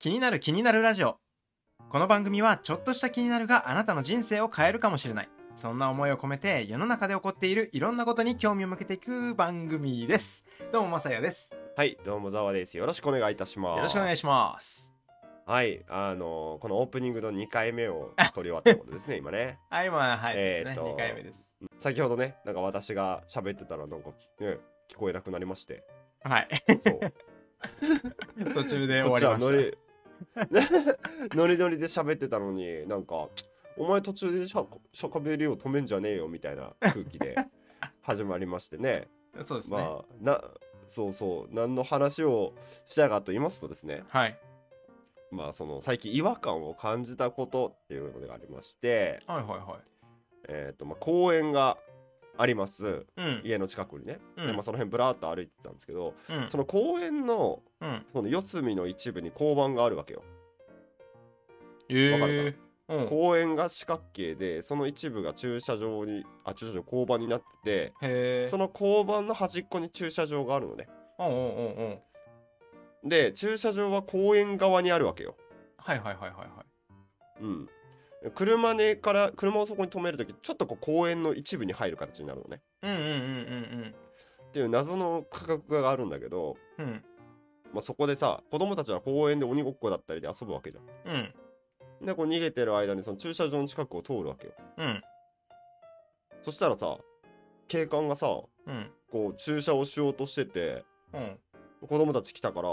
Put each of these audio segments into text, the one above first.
気になる気になるラジオこの番組はちょっとした気になるがあなたの人生を変えるかもしれないそんな思いを込めて世の中で起こっているいろんなことに興味を向けていく番組ですどうもまさやですはい、どうもざわです。よろしくお願いいたします。よろしくお願いしますはい、あのーこのオープニングの2回目を撮り終わったことですね、今ね。はい今はい、えそうですね2回目です先ほどね、なんか私が喋ってたら、なんか、ね、聞こえなくなりまして。はいそう。途中で終わりましノリ、ノリノリで喋ってたのに、なんか、お前途中でしゃしゃかべりを止めんじゃねえよみたいな空気で始まりましてね。たそうですね、まあ、な、そうそう、何の話をしたかと言いますとですね、はい。まあその最近違和感を感じたことっていうのがありまして、はいはいはえーとまあ、公園があります。いうん。家の近くにね、うん。でまあ、その辺ぶらーっと歩いてたんですけどうん。その公園のうん。その四隅の一部に交番があるわけよ、えわかるー、うん。公園が四角形でその一部が駐車場にあ駐車場交番になってへてえその交番の端っこに駐車場があるのね。うんうんうで駐車場は公園側にあるわけよ。はいはいはいはいはい。うん車ねから車をそこに止めるときちょっとこう公園の一部に入る形になるのねうんうんうんっていう謎の価格があるんだけど、うんうんまあ、そこでさ子供たちは公園で鬼ごっこだったりで遊ぶわけじゃうんん。でこう逃げてる間にその駐車場の近くを通るわけよ。うんそしたらさ警官がさうんこう駐車をしようとしててうん子供たち来たから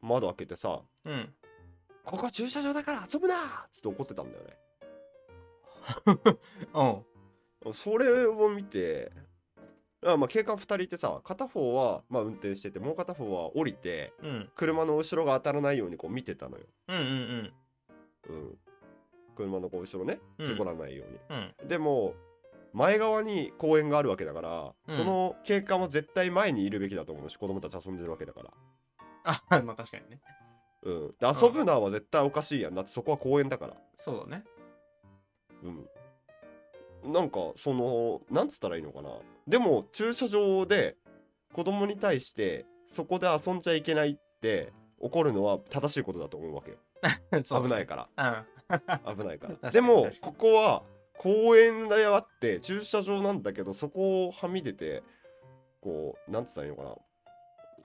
窓開けてさうん「ここは駐車場だから遊ぶな!」っつって怒ってたんだよね。うん。それを見てあまあ警官2人いてさ片方はまあ運転しててもう片方は降りてうん。車の後ろが当たらないようにこう見てたのよ。うんうん。うん、車のこう後ろねうん。事故らないように、うん。でも前側に公園があるわけだから、うん。その警官は絶対前にいるべきだと思うし子供たち遊んでるわけだから、あ まあ確かにね。うん、で遊ぶのは絶対おかしいやん。だってそこは公園だから、そうだねうん、なんかそのなんつったらいいのかな。でも駐車場で子供に対してそこで遊んじゃいけないって怒るのは正しいことだと思うわけ。危ないから。うん。危ないから。でもここは公園であって駐車場なんだけどそこをはみ出てこうなんつったらいいのかな。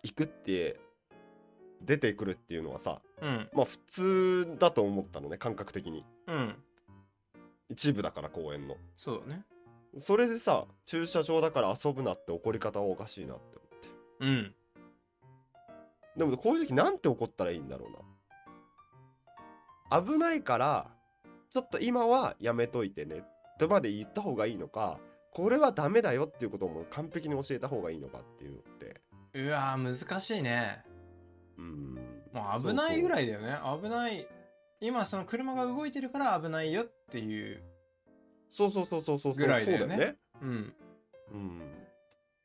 行くって出てくるっていうのはさうん。まあ普通だと思ったのね感覚的に。うん一部だから公園の。そうだね。それでさ駐車場だから遊ぶなって怒り方はおかしいなって思って。うん。でもこういう時なんて怒ったらいいんだろうな。危ないからちょっと今はやめといてね。とまで言った方がいいのかこれはダメだよっていうことも完璧に教えた方がいいのかっていうのって。うわー難しいね。うん。もう危ないぐらいいだよね。危ない今その車が動いてるから危ないよっていうそうそうそうそうそうぐらいだよね。そうだよね。うん。うん。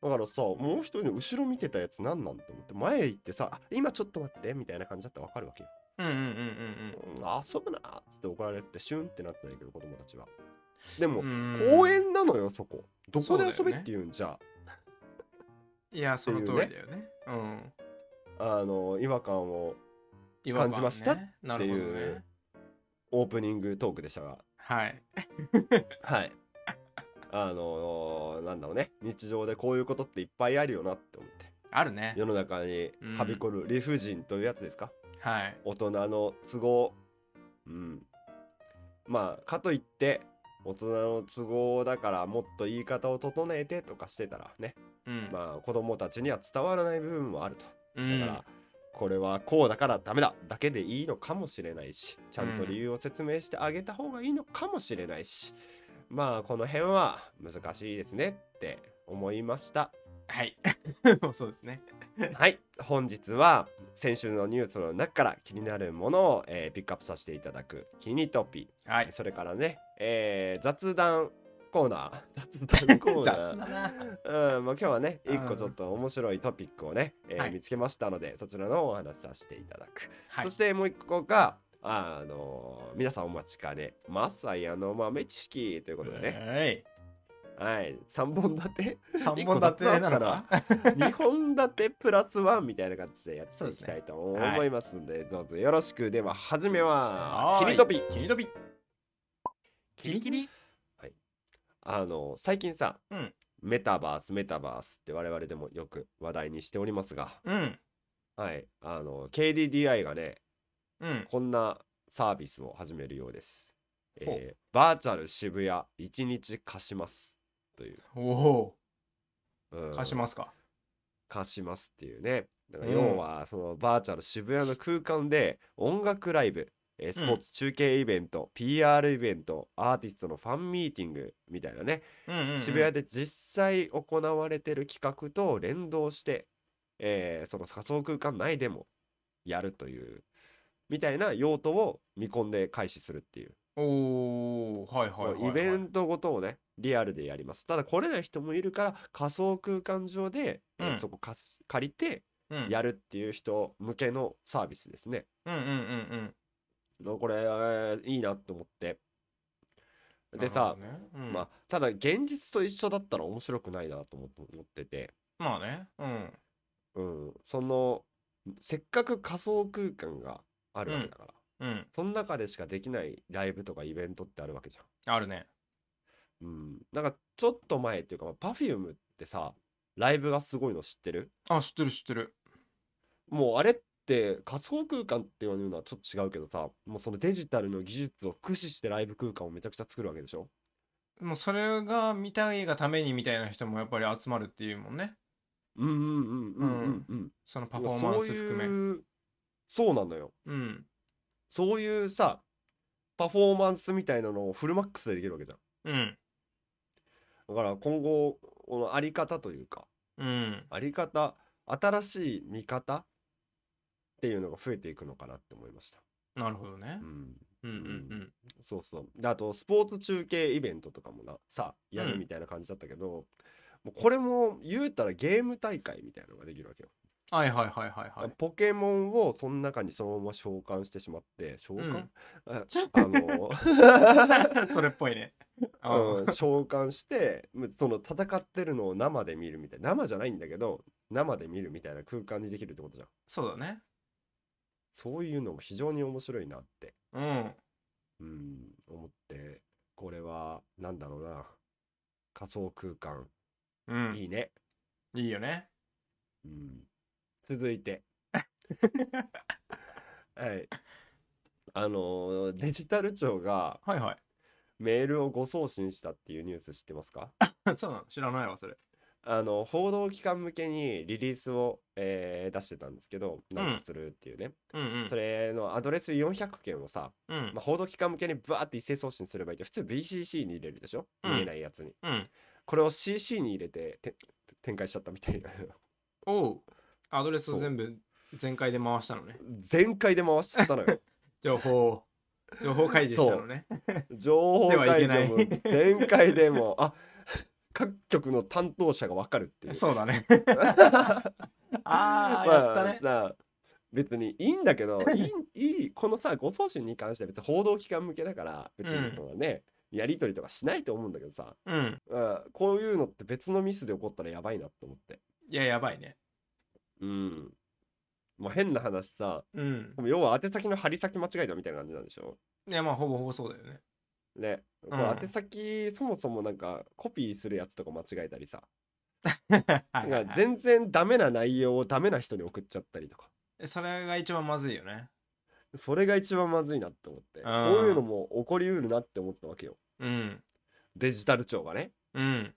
だからさもう一人の後ろ見てたやつ何なんて思って前行ってさあ今ちょっと待ってみたいな感じだったら分かるわけよ。うんうんうんうんうん。遊ぶなっつって怒られてシュンってなったんだけど子供たちは。でも、公園なのよそこ。どこで遊べって言うんじゃ、いやその通りだよね。うん。あの違和感を感じましたっていうねオープニングトークでしたが。はい。はい。あのなんだろうね。日常でこういうことっていっぱいあるよなって思って。あるね。世の中にはびこる理不尽というやつですか、はい。大人の都合。うん。まあかといって大人の都合だからもっと言い方を整えてとかしてたらね。うん。まあ子供たちには伝わらない部分もあると。うん。だから、これはこうだからダメだ。だけでいいのかもしれないしちゃんと理由を説明してあげた方がいいのかもしれないし、まあこの辺は難しいですねって思いました。はい。そうですね。はい。本日は先週のニュースの中から気になるものを、えーピックアップさせていただく「キニトピ。はい」それからね、えー雑談 コーナー。雑談コーナー。雑だなうん、まあ、今日はね、うん。一個ちょっと面白いトピックをね、えーはい。見つけましたので、そちらのお話しさせていただく。はい。そしてもう一個が、あのー皆さんお待ちかね、マサヤの豆知識ということでね、はい。はい。3本立て？3本立てなのか2本立てプラスワンみたいな感じでやっていきたいと思いますのでどうぞよろしく。では初めははーい。キリトピ。キリトピ。キリキリあの最近さ、うん。メタバースメタバースって我々でもよく話題にしておりますが。うん。はい。あの KDDI がねうん。こんなサービスを始めるようです、えーバーチャル渋谷1日貸します。という、おお。うん。貸しますか？貸しますっていうね。だからうん。要はそのバーチャル渋谷の空間で音楽ライブえースポーツ中継イベント、PR イベントアーティストのファンミーティングみたいなね、うんうんうん。渋谷で実際行われてる企画と連動して、えーその仮想空間内でもやるというみたいな用途を見込んで開始するっていう、おおはいはいはいはい。イベントごとをねリアルでやります。ただ来れない人もいるから仮想空間上で、えーうん。そこ借りてうん。やるっていう人向けのサービスですね、うんうんうんうんこれ、えーいいなと思って。でさ、ね。うん。まあただ現実と一緒だったら面白くないなと思っててて。まあね。うん。うん、そのせっかく仮想空間があるわけだから、うん。その中でしかできないライブとかイベントってあるわけじゃあるね。ん。うん、なんかちょっと前っていうか、まあ、Perfume ってさライブがすごいの知ってる？あ知ってる知ってる。もうあれって仮想空間っていうのはちょっと違うけどさもうそのデジタルの技術を駆使してライブ空間をめちゃくちゃ作るわけでしょ？もうそれが見たいがためにみたいな人もやっぱり集まるっていうもんね。うんうんうんうんうんうんそのパフォーマンス含め。そうなのよ。うん。そういうさパフォーマンスみたいなのをフルマックスでできるわけじゃん。うん。だから今後このあり方というかうんあり方新しい見方っていうのが増えていくのかなって思いました。なるほどね。うん、うんうんそうそう。であとスポーツ中継イベントとかもなさやうんるみたいな感じだったけど、もうこれも言うたらゲーム大会みたいなのができるわけよ。はいはいはいはいはい。ポケモンをその中にそのまま召喚してしまって召喚、うん。あ あの それっぽいね。うん、召喚してむその戦ってるのを生で見るみたいな。生じゃないんだけど生で見るみたいな空間にできるってことじゃん。そうだねそういうのも非常に面白いなって、うん。うん、思ってこれはなんだろうな。仮想空間。うん。いいね、いいよね。うん、続いて。はい。あのデジタル庁がはいはい。メールを誤送信したっていうニュース知ってますか？そうなの。知らないわそれあの報道機関向けにリリースを、えー出してたんですけどなんかするっていうね、うんうん。それのアドレス400件をさ、うん。まあ、報道機関向けにバーって一斉送信すればいいけど普通 VCC に入れるでしょ、うん。見えないやつに。うん。これを CC に入れてて展開しちゃったみたいな。おう。アドレスを全部全開で回したのね。全開で回しちゃったのよ。情報情報開示したのね。情報ではいけない。開示も全開でも。あ各局の担当者が分かるっていう。そうだね。あまあやったね。さ別にいいんだけど いいいいこのさ誤送信に関しては別に報道機関向けだから別にそのね、やり取りとかしないと思うんだけどさ、うん。うん、こういうのって別のミスで起こったらやばいなと思って。いややばいね。うん。もう変な話さうん。要は宛先の貼り先間違えたみたいな感じなんでしょ？いやまあほぼほぼそうだよねね、こう宛先そもそもなんかコピーするやつとか間違えたりさ、なんかはい。全然ダメな内容をダメな人に送っちゃったりとか。それが一番まずいよね。それが一番まずいなって思って。ん。こういうのも起こりうるなって思ったわけよ。うん。デジタル庁がね。うん。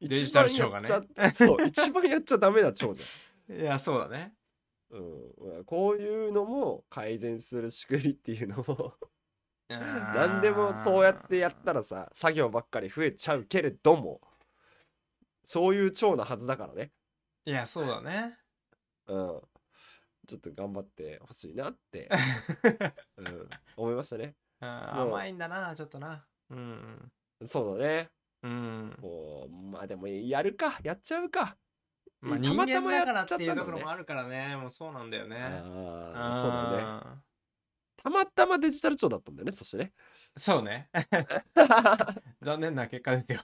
デ デジタル庁がね。そう一番やっちゃダメな庁じ いやそうだね。ゃん、うん、こういうのも改善する仕組みっていうのも何でもそうやってやったらさ作業ばっかり増えちゃうけれどもそういう庁なはずだからね。いやそうだね。うん。ちょっと頑張ってほしいなって、うん、思いましたね。甘いんだなちょっとな。うんそうだね。うん。もうまあでもやるかやっちゃうか。まあた人間だまたまやっからっていうところもあるからね。もうそうなんだよね。ああそうだね。ねたまたまデジタル庁だったんだよねそしてね。そうね。残念な結果ですよ。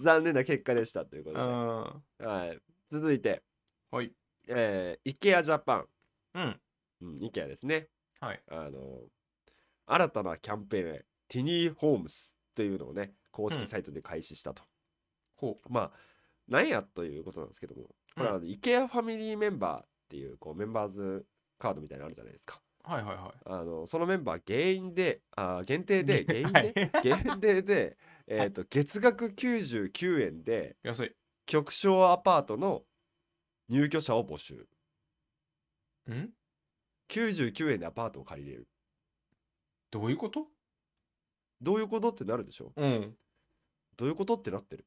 残念な結果でしたというこうとん。で、はい、続いて、はい。えー、IKEA ジャパン、うん。うん、IKEA ですね。はい。あの新たなキャンペーンティニーホームスというのをね公式サイトで開始したと、ほまあなんやということなんですけどもこれは IKEA ファミリーメンバーっていうこうメンバーズカードみたいなのあるじゃないですか。うはいはいはい。あのそのメンバー原因であ限定で原因はい。で限定で、えー、と月額99円で安い。極小アパートの入居者を募集。ん？99円でアパートを借りれる。どういうこと？どういうことってなるでしょ？うん。どういうことってなってる？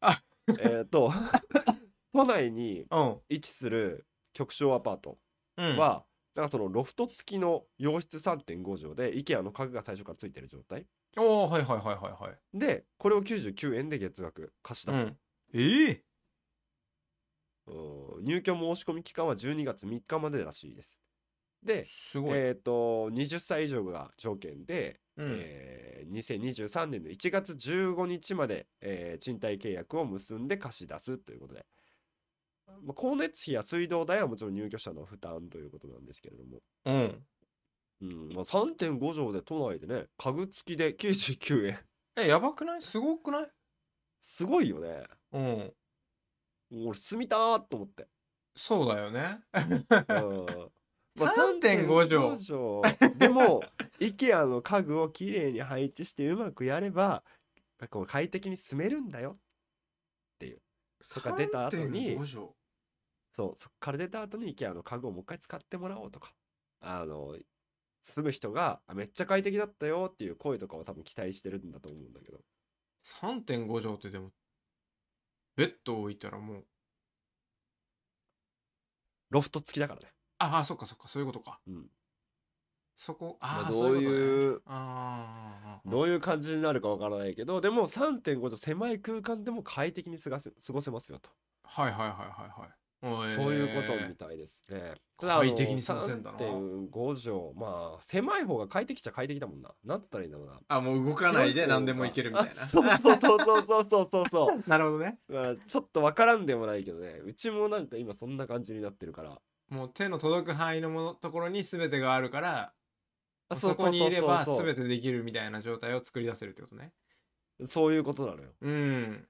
あ！えっと 都内にうん。位置する極小アパートうん。は、なんかそのロフト付きの洋室3.5畳で IKEA の家具が最初からついてる状態。おおはいはいはいはいはい。でこれを99円で月額貸し出す、うん。ええうん。入居申し込み期間は12月3日までらしいです。で、えっ、と20歳以上が条件で、うん。えー2023年の1月15日まで、えー賃貸契約を結んで貸し出すということで、まあ、光熱費や水道代はもちろん入居者の負担ということなんですけれども、うん。うん。まあ、3.5畳で都内でね家具付きで99円。えやばくない？すごくない？すごいよね。うん。俺住みたーと思って、そうだよね。うん。まあ3.5 3.5畳でも IKEA の家具をきれいに配置してうまくやればこう快適に住めるんだよとか出た後に3.5畳そうそっから出た後に IKEA の家具をもう一回使ってもらおうとかあの住む人があめっちゃ快適だったよっていう声とかを多分期待してるんだと思うんだけど。3.5畳ってでもベッド置いたらもう。ロフト付きだからね。ああそっかそっかそういうことか。うん。そこああ、まあそういうことね。どういうどういう感じになるかわからないけどでも3.5畳狭い空間でも快適に過ごせ過ごせますよと。はいはいはいはいはいそういうことみたいですね。快適に過せんだな。3.5畳。まあ、狭い方が快適きちゃ快適だもんな。なんつったらいいんだろうな。あ、もう動かないで何でもいけるみたいな。そうそうそうそうそうそうそう。なるほどね。ちょっとわからんでもないけどね。うちもなんか今そんな感じになってるから。もう手の届く範囲のものところに全てがあるから、そこにいれば全てできるみたいな状態を作り出せるってことね。そういうことなのよ。うん。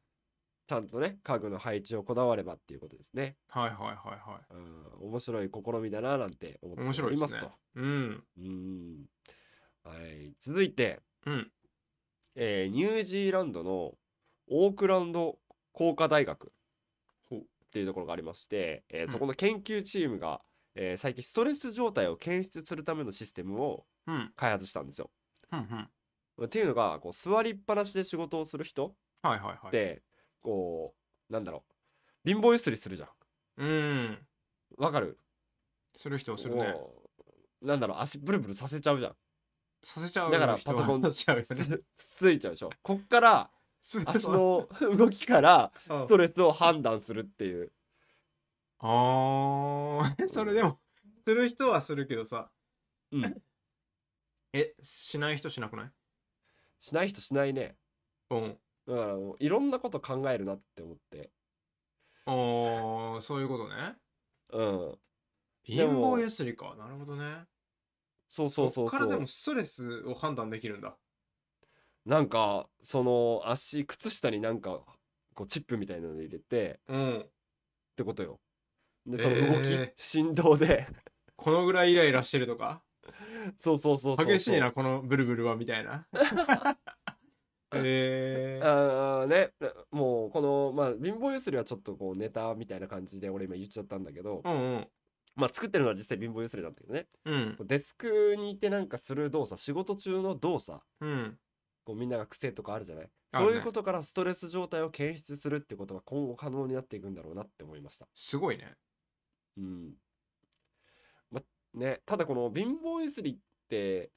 ちゃんとね、家具の配置をこだわればっていうことですね。はいはいはいはうん、面白い試みだななんて思って面白いですねおりますと。うんうん。はい。続いて、うんえーニュージーランドのオークランド工科大学っていうところがありまして、えーうんそこの研究チームが、えー最近ストレス状態を検出するためのシステムをうん開発したんですよ。うんうんっていうのがこう座りっぱなしで仕事をする人はいはいはいって、こうなんだろう。貧乏ゆすりするじゃん。うん。わかる？する人をするね。こうなんだろう足ブルブルさせちゃうじゃん。させちゃうだから人はパソコンしちゃうよね。つついちゃうでしょ。こっからす足の動きからうん。ストレスを判断するっていう。あー。それでもする人はするけどさ。うん。えしない人しなくない？しない人しないね。うんだからもういろんなこと考えるなって思って。あーそういうことね。うん。貧でも乏ゆすりか。なるほどね。そうそうそうそう。こっからでも。ストレスを判断できるんだ。なんかその足靴下になんかこうチップみたいなの入れて。うん。ってことよ。でその動き、えー振動で。このぐらいイライラしてるとか？そうそうそうそう。激しいなこのブルブルはみたいなえー、あーね。もうこのまあ貧乏ゆすりはちょっとこうネタみたいな感じで俺今言っちゃったんだけど、うんうん。まあ作ってるのは実際貧乏ゆすりなんだけどね。うん。デスクにいてなんかする動作仕事中の動作うん。こうみんなが癖とかあるじゃない？ね。そういうことからストレス状態を検出するってことが今後可能になっていくんだろうなって思いました。すごいね。うん。まね。ただこの貧乏ゆすりって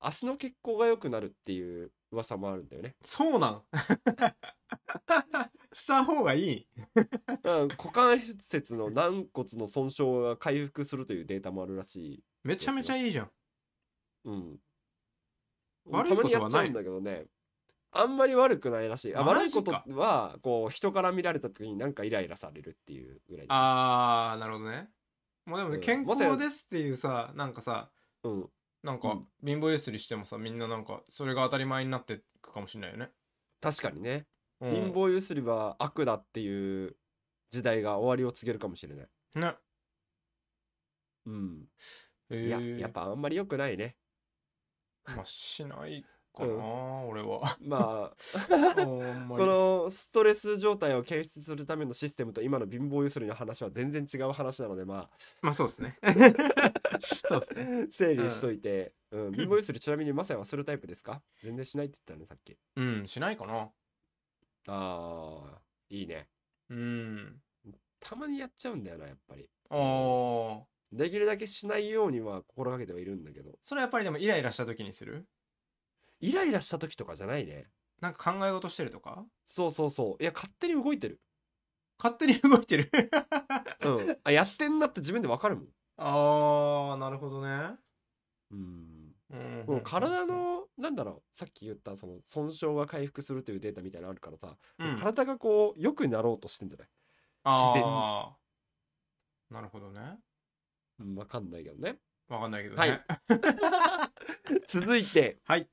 足の血行が良くなるっていう噂もあるんだよね。そうなん。した方がいい。うん股関節の軟骨の損傷が回復するというデータもあるらしい。めちゃめちゃいいじゃん。うん。悪いことはない。んだけどね。あんまり悪くないらしい。あマ悪いことはこう人から見られた時になんかイライラされるっていうぐらいあーなるほどね。もうでもね、うん。健康ですっていうさなんかさうんなんかうん。貧乏ゆすりしてもさみんななんかそれが当たり前になっていくかもしれないよね、確かにね。うん、貧乏ゆすりは悪だっていう時代が終わりを告げるかもしれない。ね。うん。えいやー、やっぱあんまり良くないね。まあしないかな、うん。俺は。まあ こにのストレス状態を検出するためのシステムと今の貧乏ゆすりの話は全然違う話なのでままあそうですね そうですね。あ整理しといて、うん。貧乏ゆすりちなみにマサヤはするタイプですか？全然しないって言ったよねさっき。うんしないかな。あーいいね。うん。たまにやっちゃうんだよなやっぱり。あー。できるだけしないようには心がけてはいるんだけど。それはやっぱりでもイライラした時にする？イライラした時とかじゃないね。なんか考え事してるとか？そうそうそう。いや勝手に動いてる。勝手に動いてる？うん。あやってんなって自分でわかるもんああなるほどね。うん。うん。もう体のなんだろうさっき言ったその損傷が回復するというデータみたいなのあるからさ、うん。体がこう良くなろうとしてんじゃない？自然に。ああなるほどね。うんわかんないけどね。わかんないけどはい。ね 続いて、はい。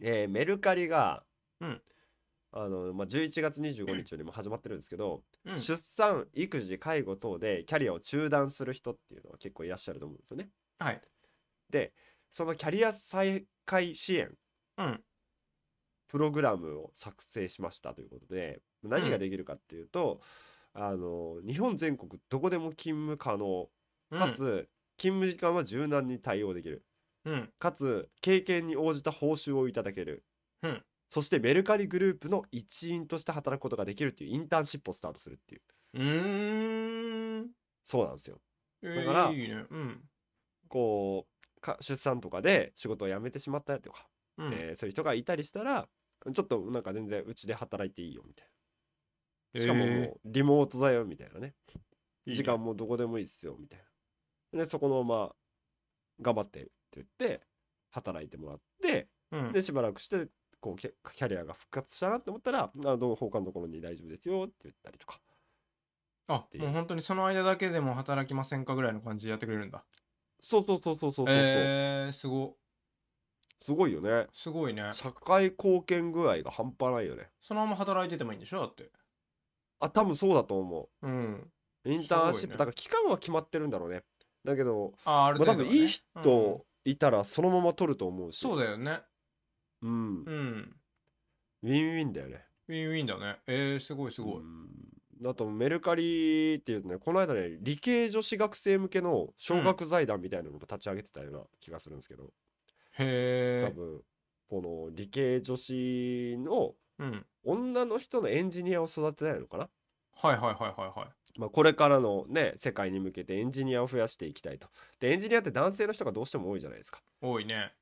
えーメルカリが、うんあのまあ、11月25日よりも始まってるんですけど、うん。出産育児介護等でキャリアを中断する人っていうのは結構いらっしゃると思うんですよね。はい。でそのキャリア再開支援うん。プログラムを作成しましたということで何ができるかっていうと、あの日本全国どこでも勤務可能かつ、勤務時間は柔軟に対応できる。うん。かつ経験に応じた報酬をいただける、うんそしてメルカリグループの一員として働くことができるっていうインターンシップをスタートするっていう。うーん。そうなんですよ。えだからいいね。うん。こうか出産とかで仕事を辞めてしまったりとか、うん。えーそういう人がいたりしたらちょっとなんか全然うちで働いていいよみたいな。しかももえうリモートだよみたいなね。ーいいね。時間もどこでもいいっすよみたいな。でそこのまま頑張ってって言って働いてもらってうん。でしばらくしてこうキャキャリアが復活したなって思ったらあどう他のところに大丈夫ですよって言ったりとか。あもう本当にその間だけでも働きませんかぐらいの感じでやってくれるんだ。そうそうそうそうそうそう、えー、すごすごいよね。すごいね。社会貢献具合が半端ないよね。そのまま働いててもいいんでしょ？だって。あ多分そうだと思う。ん。うインターンシップ、ね。だから期間は決まってるんだろうね。だけど、ああるまあ、多程度はね、分いい人いたらそのまま取ると思うし。そうだよねうん。うん。ウィンウィンだよね。ウィンウィンだね。えー、すごいすごい、うん。あとメルカリっていうとねこの間ね理系女子学生向けの奨学財団みたいなのも立ち上げてたような気がするんですけど、へえ多分この理系女子のうん。女の人のエンジニアを育てないのかな、はいはいはいはいはい。まあ、これからのね世界に向けてエンジニアを増やしていきたいと。でエンジニアって男性の人がどうしても多いじゃないですか。多いね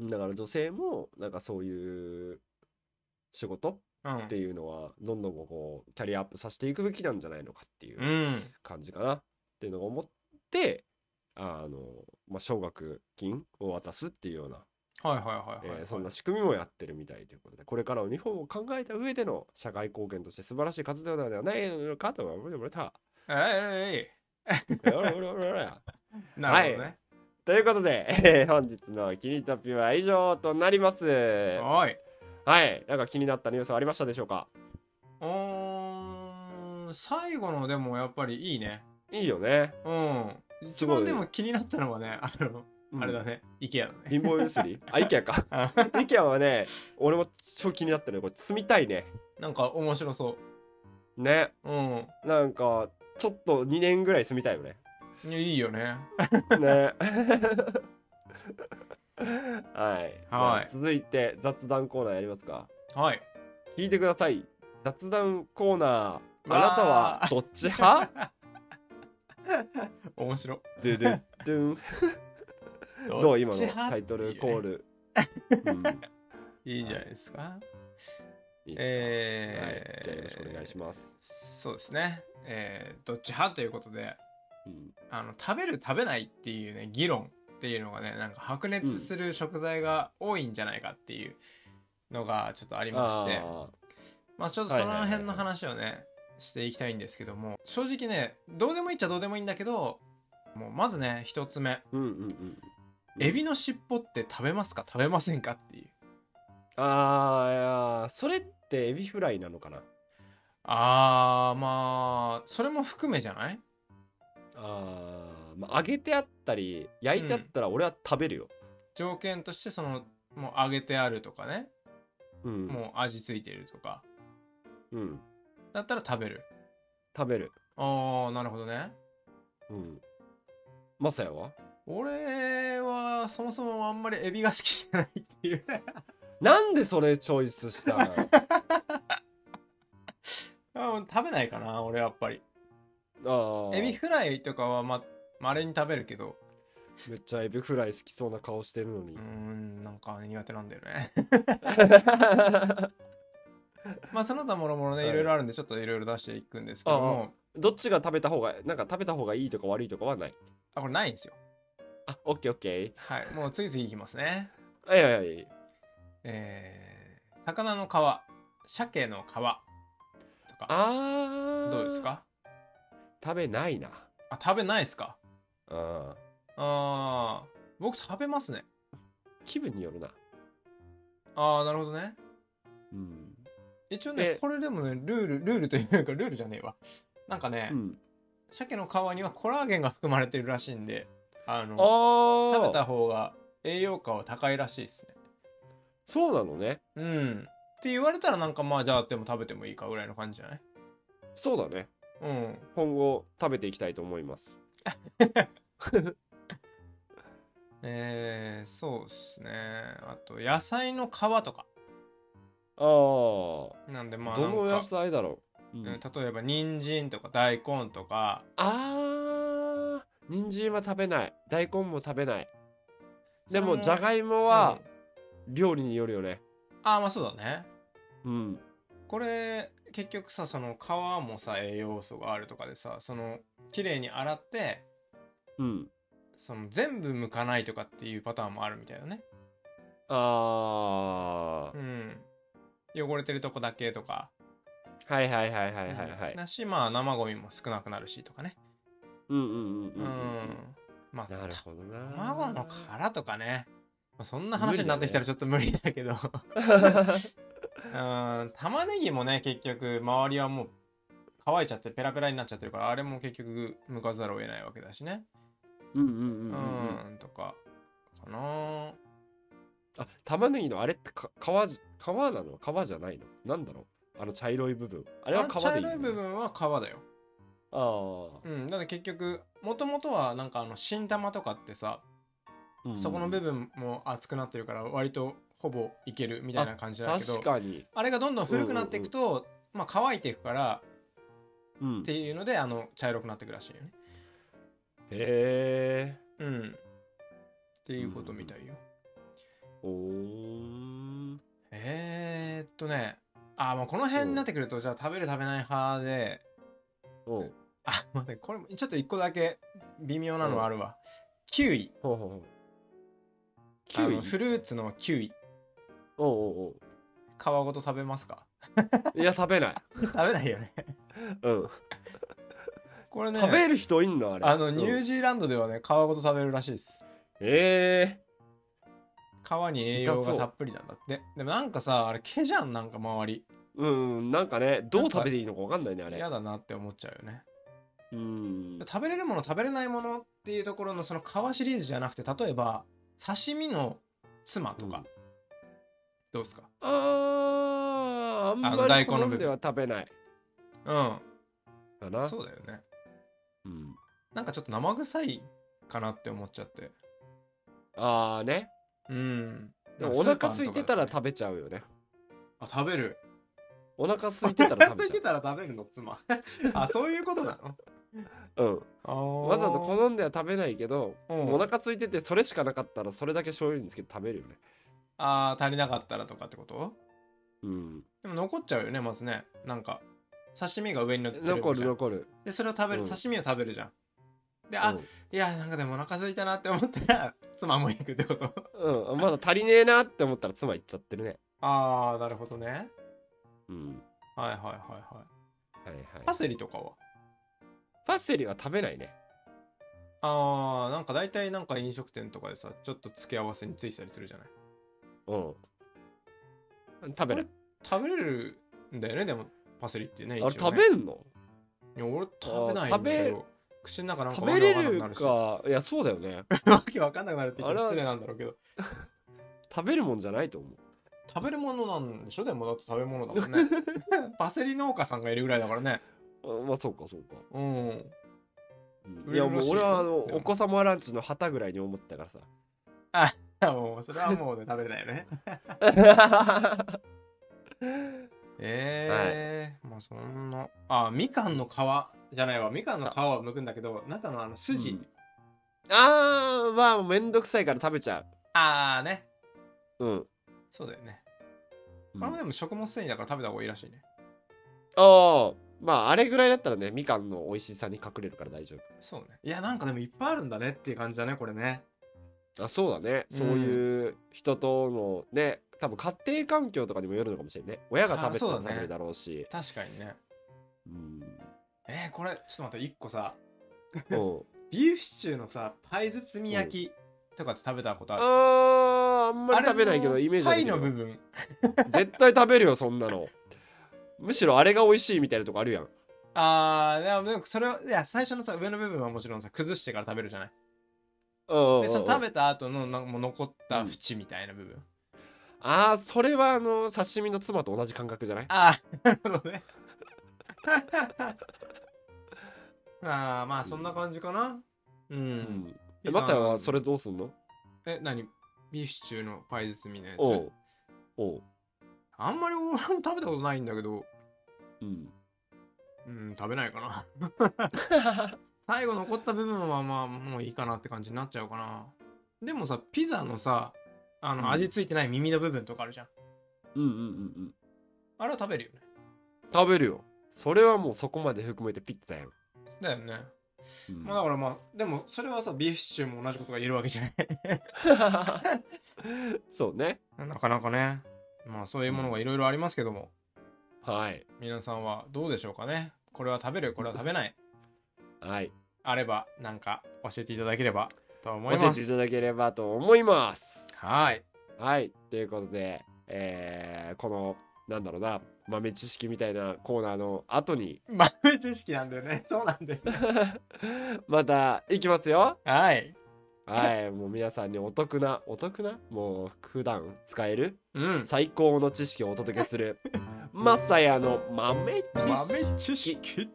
だから女性もなんかそういう仕事うん。っていうのはどんどんこうキャリアアップさせていくべきなんじゃないのかっていううん。感じかなっていうのを思ってあの、まあ、奨学金を渡すっていうような、はいはいはいはい、えーそんな仕組みもやってるみたいということでこれからの日本を考えた上での社会貢献として素晴らしい活動ではないのかと思いた。えー、なるほどね、ということで、え ー本日の「キニタピ」は以上となります。はい。はい、なんか気になったニュースありましたでしょうか？うーん。最後のでもやっぱりいいね。いいよね。うん。一番でも気になったのはねあの、うん。あれだね。IKEA だね。貧乏ゆすり？あ、イケアか。イケアはね、俺も超気になってるこれ住みたいね。なんか面白そね。ううん。なんか、ちょっと2年ぐらい住みたいよね。いやいいよねね。はい。じゃあ続いて雑談コーナーやりますか。はい聞いてください。雑談コーナー。あなたはどっち派？面白ドゥドゥド。どう？今のタイトルコール。うんいいんじゃないですかいいい。えーじゃあよろしくお願いします。そうですねえー、どっち派？ということでうんあの食べる食べないっていうね議論っっていうのがねなんか白熱する食材が多いんじゃないかっていうのがちょっとありまして、あまあちょっとその辺の話をね、していきたいんですけども正直ねどうでもいいっちゃどうでもいいんだけどもうまずね一つ目。ーうんうんうん。エビの尻尾って食べますか？食べませんかっていう。あーいやーそれってエビフライなのかな？あーまあそれも含めじゃない？あー、まあ、揚げてあったり焼いてあったら俺は食べるよ、条件としてそのもう揚げてあるとかね。うん。もう味付いてるとか。うん、だったら食べる。食べる。ああなるほどね。うん。マサヤは？俺はそもそもあんまりエビが好きじゃないっていう。なんでそれチョイスしたの？あもう食べないかな俺やっぱりあー。エビフライとかはままれに食べるけど。めっちゃエビフライ好きそうな顔してるのに。うーんなんか苦手なんだよね。まあその他もろもろねはい。いろいろあるんでちょっといろいろ出していくんですけども。どっちが食べた方がなんか食べた方がいいとか悪いとかはない？あこれないんですよ。あオッケーオッケはいもう次々いきますね。ーはいはいはい。えー、魚の皮。鮭の皮。とか。あー。どうですか？食べないな。あ食べないですか？ああー僕食べますね。気分によるな。ああなるほどね。うん。一応ねえこれでもねルールルールというかルールじゃねえわ。なんかね、うん。鮭の皮にはコラーゲンが含まれてるらしいんであのああ食べた方が栄養価は高いらしいですね。そうなのね。うん。って言われたらなんかまあじゃあでも食べてもいいかぐらいの感じじゃない？そうだねうん。今後食べていきたいと思います。えー、そうっすね。あと野菜の皮とか。ああなんでまあどの野菜だろう、うん。うん例えば人参とか大根とか。あー。人参は食べない。大根も食べない。でもじゃがいもうん。は料理によるよね。ああまあそうだね。うん。これ結局さその皮もさ栄養素があるとかでさその綺麗に洗ってうん。その全部剥かないとかっていうパターンもあるみたいだね。あー。うん。汚れてるとこだけとか。はいはいはいはいはいはい。だしまあ生ゴミも少なくなるしとかね。うんうんうんうんうん。うん。まあなるほどな。卵の殻とかね、まあ、そんな話になってきたらちょっと無理だけど うん玉ねぎもね結局周りはもう乾いちゃってペラペラになっちゃってるからあれも結局剥かざるを得ないわけだしね。うんうんうんううん。うんんとかかな。あ玉ねぎのあれってか皮じ皮なの？皮じゃないの？なんだろう？あの茶色い部分。ああれは皮でいい茶の色い部分は皮だよ。あうんだって結局もともとはなんかあの新玉とかってさ、あ、そこの部分も厚くなってるから割とほぼいけるみたいな感じだけど確かに。あれがどんどん古くなっていくと、まあ乾いていくからうん。っていうのであの茶色くなっていくらしいよね。へえ。うん。っていうことみたいよ、おー。えー、っとねあまあこの辺になってくるとじゃあ食べる食べない派でおう。あ待ってこれもちょっと一個だけ微妙なのはあるわ、キウイ。ほうほうほう。キあウイ？のフルーツのキウイおうおう皮ごと食べますか？いや食べない、食べないよね。うん、これね食べる人いんの？あれ。あのニューうんジーランドではね皮ごと食べるらしいです。え皮に栄養がたっぷりなんだって。でもなんかさあれ毛じゃんなんか周り。えうん。なんかねどう食べていいのかわかんないねあれ。嫌だなって思っちゃうよね。うん。食べれるもの食べれないものっていうところのその皮シリーズじゃなくて例えば刺身の妻とか、うんどうですか？あーあんま大根の部分。り好んでは食べない。うん。かな。そうだよね。うん、なんかちょっと生臭いかなって思っちゃって。ああね。うん。でもお腹空いてたらべ食べちゃうよね。あ食べる。お腹空いてたら食べてたら食べるの妻 あそういうことなの？ううんわざと好んでは食べないけど、うん。お腹空いててそれしかなかったらそれだけ醤油につけて食べるよねあー足りなかったらとかってこと？うん。でも残っちゃうよねまずね。なんか刺身が上に乗ってる残るじゃん残る。でそれを食べる、うん。刺身を食べるじゃん。であ、うん。いやなんかでもお腹空いたなって思ったら 妻も行くってこと？うん、まだ足りねえなって思ったら妻行っちゃってるね。ああなるほどね。うん。はいはいはいはい。はいはい。パセリとかは？パセリは食べないね。あーなんか大体なんか飲食店とかでさちょっと付け合わせについてたりするじゃない？うん。食べない。食べれるんだよねでもパセリってねあれ食べんの？いや俺食べないんだけ食べど口の中なんか食べれるか。いや、そうだよね。わけわかんなくなるって失礼なんだろうけど食べるもんじゃないと思う。食べるものなんでしょでもだって食べ物だもんね パセリ農家さんがいるぐらいだからねあまあ、そうか、そうか。うんいや、もう俺はお子様ランチの旗ぐらいに思ってたからさ。もうそれはもうね食べれないよね。ええまあそんなあみかんの皮じゃないわ。みかんの皮を剥くんだけど中のあの筋、うん。あー、まあ、めんどくさいから食べちゃああね。う。うん。そうだよね。うん。これもでも食物繊維だから食べた方がいいらしいね。ああ、まあ、あれぐらいだったらね、みかんの美味しさに隠れるから大丈そうね。いやなんかでもいっぱいあるんだねっていう感じだねこれね。夫。あ、そうだね。うん。そういう人とのね、多分家庭環境とかにもよるのかもしれないね。親が食べてたら食べるだろうし。確かにね。うん。えー、これちょっと待って1個さ。うん。ビーフシチューのさパイ包み焼きとかって食べたことある、あーあんまり食べないけどイメージはパイの部分。絶対食べるよそんなの。むしろあれが美味しいみたいなとこあるやん。あーでもそれはいや最初のさ上の部分はもちろんさ崩してから食べるじゃない？うんでその食べた後のなんもう残った縁みたいな部分、ああそれはあの刺身の妻と同じ感覚じゃない？ああ なるほどね。ああまあそんな感じかな。うん、えマサヤはそれどうすんの？え何？ビーフシチューのパイ包みのやおう。つおう。あんまり俺も食べたことないんだけど。うん。うん食べないかな 最後残った部分はまあもういいかなって感じになっちゃうかな。でもさピザのさあの、うん。味付いてない耳の部分とかあるじゃん。うんうんうんうん。あれは食べるよね。食べるよ。それはもうそこまで含めてピッツァやん、だよね、うん。まあだからまあでもそれはさビーフシチューも同じことが言えるわけじゃない。そうね。なかなかね。まあそういうものがいろいろありますけども。はい。皆さんはどうでしょうかね。これは食べるこれは食べないはい。あればなんか教えていただければと思い教えますていただければと思います。はい。はい。ということで、えーこのなんだろうな豆知識みたいなコーナーの後に 豆知識なんだよね。そうなんだよ また行きますよ。はい。はい。もう皆さんにお得なお得なもう普段使えるうん。最高の知識をお届けする マサヤの豆知識。豆知識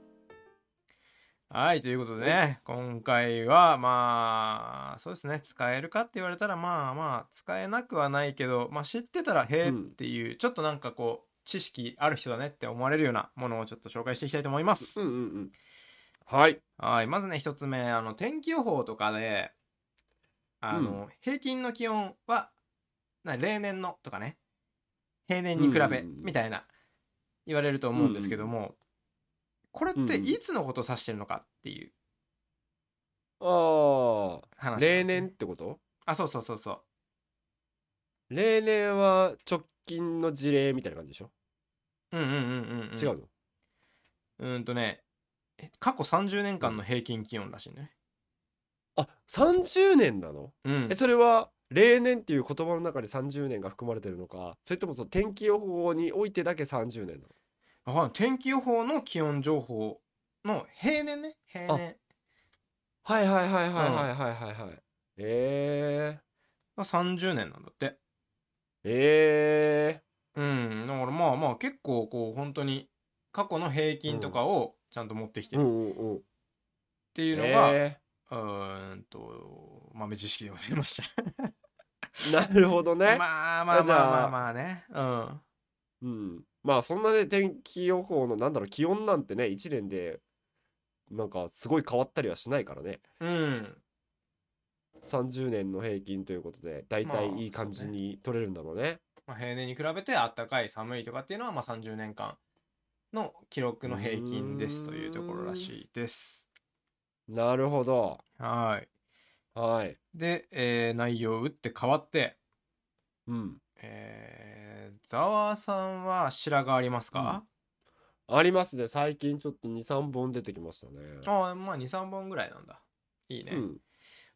はいということでね今回はまあそうですね使えるかって言われたらまあまあ使えなくはないけど、まあ、知ってたらへえっていう、ちょっとなんかこう知識ある人だねって思われるようなものをちょっと紹介していきたいと思います。うんうんうんはい。はいまずね一つ目あの天気予報とかであの、平均の気温はな例年のとかね。平年に比べうんうんうん。みたいな言われると思うんですけども、これっていつのことを指してるのかっていう。ああ。例年ってこと？あそうそうそうそう。例年は直近の事例みたいな感じでしょ、うんうんうんうん、うん、違うの？うーんとねえ過去30年間の平均気温らしいね。あ30年なの？うん。えそれは例年っていう言葉の中に30年が含まれてるのかそれともその天気予報においてだけ30年なの？天気予報の気温情報の平年ね。平年。はいはいはいはいはいはいはい。はいえが30年なんだって。ー、えうん。だからまあまあ結構こう本当に過去の平均とかをちゃんと持ってきてる。っていうのが、えうーんと豆知識でございました。ー、なるほどね、まあまあまあまあまあね。うん。うん、まあそんなね天気予報のなんだろう気温なんてね1年でなんかすごい変わったりはしないからね。うん。30年の平均ということでだいたいいい感じに取れるんだろうね。まあ、平年に比べて暖かい寒いとかっていうのはまあ30年間の記録の平均ですというところらしいです。なるほど。はい。はい。で、えー内容打って変わってうん。えー、ざわさんは白髪ありますか、ありますね。最近ちょっと23本出てきましたね。ああまあ23本ぐらいなんだ。いいね、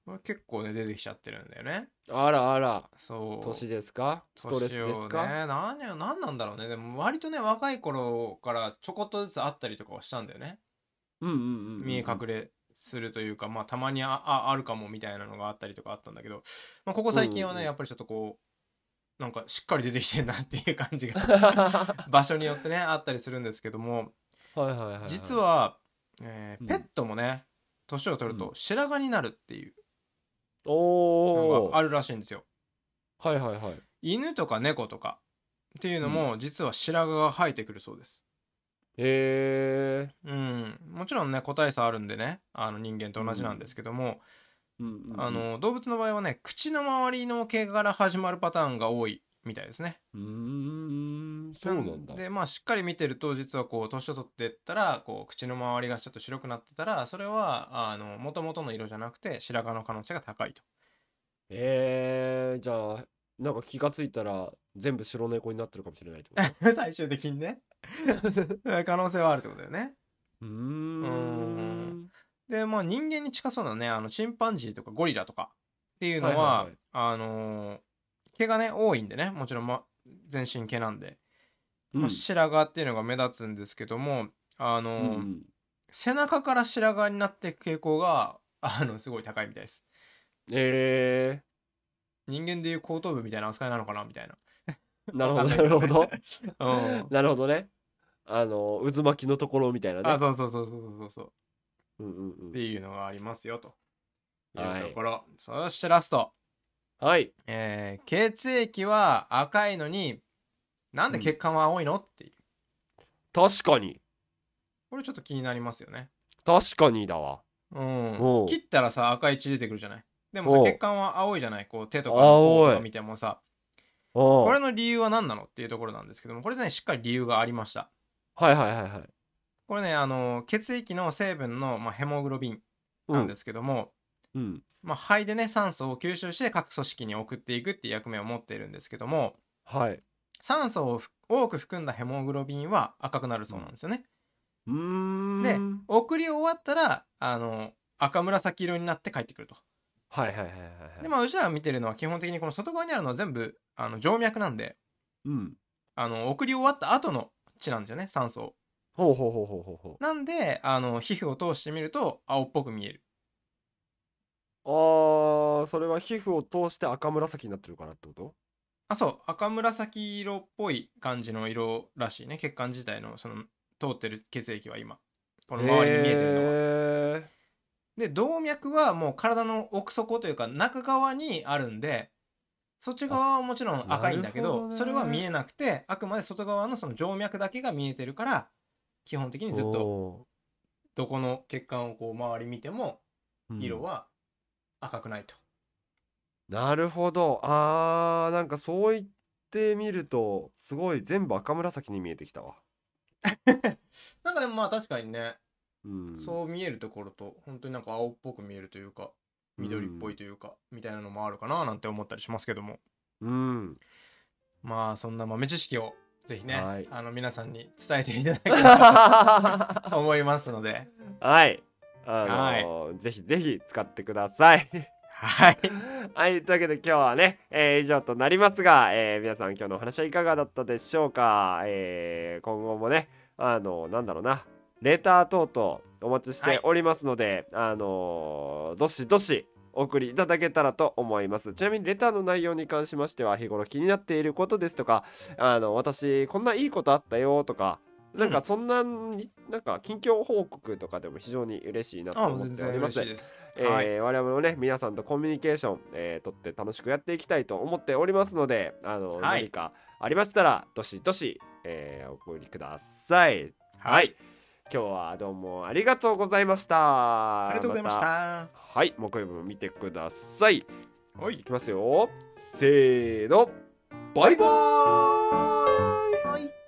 うん。結構ね出てきちゃってるんだよね。あらあら。そう。年ですか？ストレスですか、ね何や何なんだろうね。でも割とね若い頃からちょこっとずつあったりとかはしたんだよね。うんうんうんうん見え隠れするというかまあたまにあああるかもみたいなのがあったりとかあったんだけど、まあ、ここ最近はね、うんうん。やっぱりちょっとこうなんかしっかり出てきてんなっていう感じが 場所によってねあったりするんですけども。実は、えーうん。ペットもね年を取ると白髪になるっていうのがあるらしいんですよ。はいはいはい。犬とか猫とかっていうのも実は白髪が生えてくるそうです。へえうん、もちろんね個体差あるんでねあの人間と同じなんですけども、うんうんうん。あの動物の場合はね口の周りの毛から始まるパターンが多いみたいですね。うーん。そうなんだ。でまあしっかり見てると実はこう年を取ってったらこう口の周りがちょっと白くなってたらそれはあの元々の色じゃなくて白髪の可能性が高いと。えー、じゃあなんか気がついたら全部白猫になってるかもしれないってこと？最終的にね。可能性はあるってことだよね。うーんでまあ人間に近そうなねあのチンパンジーとかゴリラとかっていうのは,、はいはいはい。あのー毛がね多いんでねもちろん、ま、全身毛なんで、まあ、白髪っていうのが目立つんですけどもあのーうんうん。背中から白髪になっていく傾向があのすごい高いみたいです。え人間でいう後頭部みたいな扱いなのかなみたいな。ー、なるほど なるほど。うん。なるほどね。あの渦巻きのところみたいなね。あそうそうそうそうそうそうっていうのがありますよと。いはい。うところ、そしてラスト。はい。えー血液は赤いのになんで血管は青いのっていう。確かに。これちょっと気になりますよね。確かにだわ。うん。切ったらさ赤い血出てくるじゃない？でもさ血管は青いじゃない？こう手とか青い。見てもさ。ここれの理由は何なの？っていうところなんですけどもこれねしっかり理由がありました。はいはいはいはいこれねあの血液の成分の、まあ、ヘモグロビンなんですけども、うん。まあ、肺でね酸素を吸収して各組織に送っていくっていう役目を持っているんですけどもはい。酸素をふ多く含んだヘモグロビンは赤くなるそうなんですよね、うーん。で送り終わったらあの赤紫色になって帰ってくると。はいはいはいはいはい。でまあうちらが見てるのは基本的にこの外側にあるのは全部あの静脈なんでうん。あの送り終わった後の血なんですよね酸素をほうほうほうほうほうほう。なんであの皮膚を通してみると青っぽく見える。あーそれは皮膚を通して赤紫になってるからってこと？あそう。赤紫色っぽい感じの色らしいね。血管自体のその通ってる血液は今。この周りに見えてるのは。へで動脈はもう体の奥底というか中側にあるんでそっち側はもちろん赤いんだけどなるほどね。それは見えなくてあくまで外側のその静脈だけが見えてるから基本的にーずっとおどこの血管をこう周り見ても色は赤くないと、なるほど。あーなんかそう言ってみるとすごい全部赤紫に見えてきたわ。なんかでもまあ確かにね、うん。そう見えるところと本当になんか青っぽく見えるというか緑っぽいというか、みたいなのもあるかななんて思ったりしますけども。うん。まあそんな豆知識をぜひね、はい。あの皆さんに伝えていただければと 思いますので。はい。あのーぜひぜひ使ってください。はい。はい、というわけで今日はね、えー以上となりますが、えー皆さん今日のお話はいかがだったでしょうか、えー今後もね、あのなんだろうな、レター等々お待ちしておりますので、あのどしどしお送りいただけたらと思います。ちなみにレターの内容に関しましては、日頃気になっていることですとか、あの私こんないいことあったよとか、なんかそんなに、なんか近況報告とかでも非常に嬉しいなとあ思っております。す、えーはい。我々もね皆さんとコミュニケーション、えー、とって楽しくやっていきたいと思っておりますのであの、はい。何かありましたらどしどし、えーお送りください。はい。今日はどうもありがとうございました。ありがとうございましたはい木曜日も見てください。い。はいきますよ。せーの。バイバーイ。はい